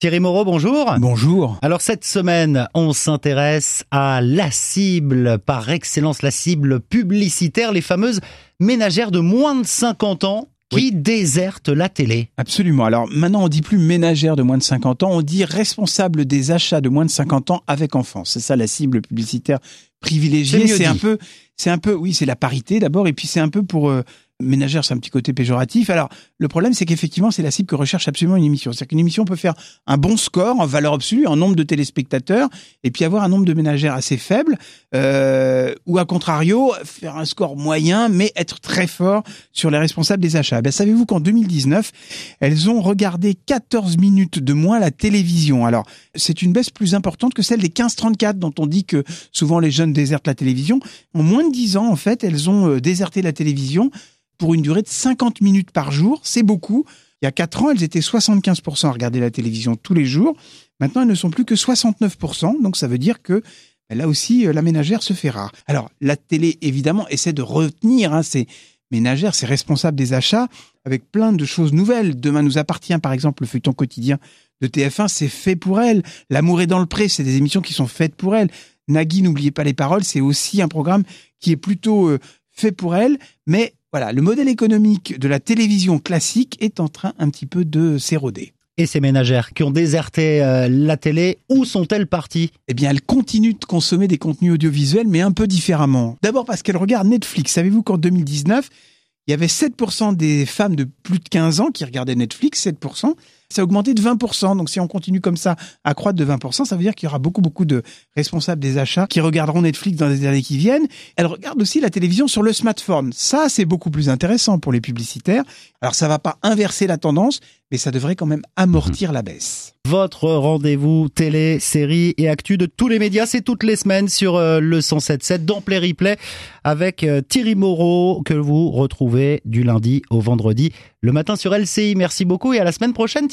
Thierry Moreau, bonjour. Bonjour. Alors cette semaine, on s'intéresse à la cible par excellence, la cible publicitaire, les fameuses ménagères de moins de 50 ans qui désertent la télé. Absolument. Alors maintenant, on dit plus ménagère de moins de 50 ans, on dit responsable des achats de moins de 50 ans avec enfants. C'est ça la cible publicitaire privilégiée. C'est un peu, c'est un peu, oui, c'est la parité d'abord, et puis c'est un peu pour euh, ménagère, c'est un petit côté péjoratif. Alors, le problème, c'est qu'effectivement, c'est la cible que recherche absolument une émission. C'est-à-dire qu'une émission peut faire un bon score en valeur absolue, en nombre de téléspectateurs, et puis avoir un nombre de ménagères assez faible, euh, ou à contrario, faire un score moyen, mais être très fort sur les responsables des achats. Ben, savez-vous qu'en 2019, elles ont regardé 14 minutes de moins la télévision. Alors, c'est une baisse plus importante que celle des 15-34, dont on dit que souvent les jeunes désertent la télévision. En moins de 10 ans, en fait, elles ont euh, déserté la télévision pour une durée de 50 minutes par jour. C'est beaucoup. Il y a 4 ans, elles étaient 75% à regarder la télévision tous les jours. Maintenant, elles ne sont plus que 69%. Donc, ça veut dire que ben, là aussi, euh, la ménagère se fait rare. Alors, la télé, évidemment, essaie de retenir hein, ces ménagères, ces responsables des achats, avec plein de choses nouvelles. Demain nous appartient, par exemple, le feuilleton quotidien de TF1, c'est fait pour elles. L'amour est dans le pré, c'est des émissions qui sont faites pour elles. Nagui, n'oubliez pas les paroles, c'est aussi un programme qui est plutôt euh, fait pour elles, mais voilà, le modèle économique de la télévision classique est en train un petit peu de s'éroder. Et ces ménagères qui ont déserté euh, la télé, où sont-elles parties? Eh bien, elles continuent de consommer des contenus audiovisuels, mais un peu différemment. D'abord parce qu'elles regardent Netflix. Savez-vous qu'en 2019, il y avait 7% des femmes de plus de 15 ans qui regardaient Netflix, 7% ça a augmenté de 20%. Donc si on continue comme ça à croître de 20%, ça veut dire qu'il y aura beaucoup, beaucoup de responsables des achats qui regarderont Netflix dans les années qui viennent. Elles regardent aussi la télévision sur le smartphone. Ça, c'est beaucoup plus intéressant pour les publicitaires. Alors ça va pas inverser la tendance, mais ça devrait quand même amortir la baisse. Votre rendez-vous télé, série et actu de tous les médias, c'est toutes les semaines sur euh, le 107.7 dans Play Replay avec euh, Thierry Moreau que vous retrouvez du lundi au vendredi le matin sur LCI. Merci beaucoup et à la semaine prochaine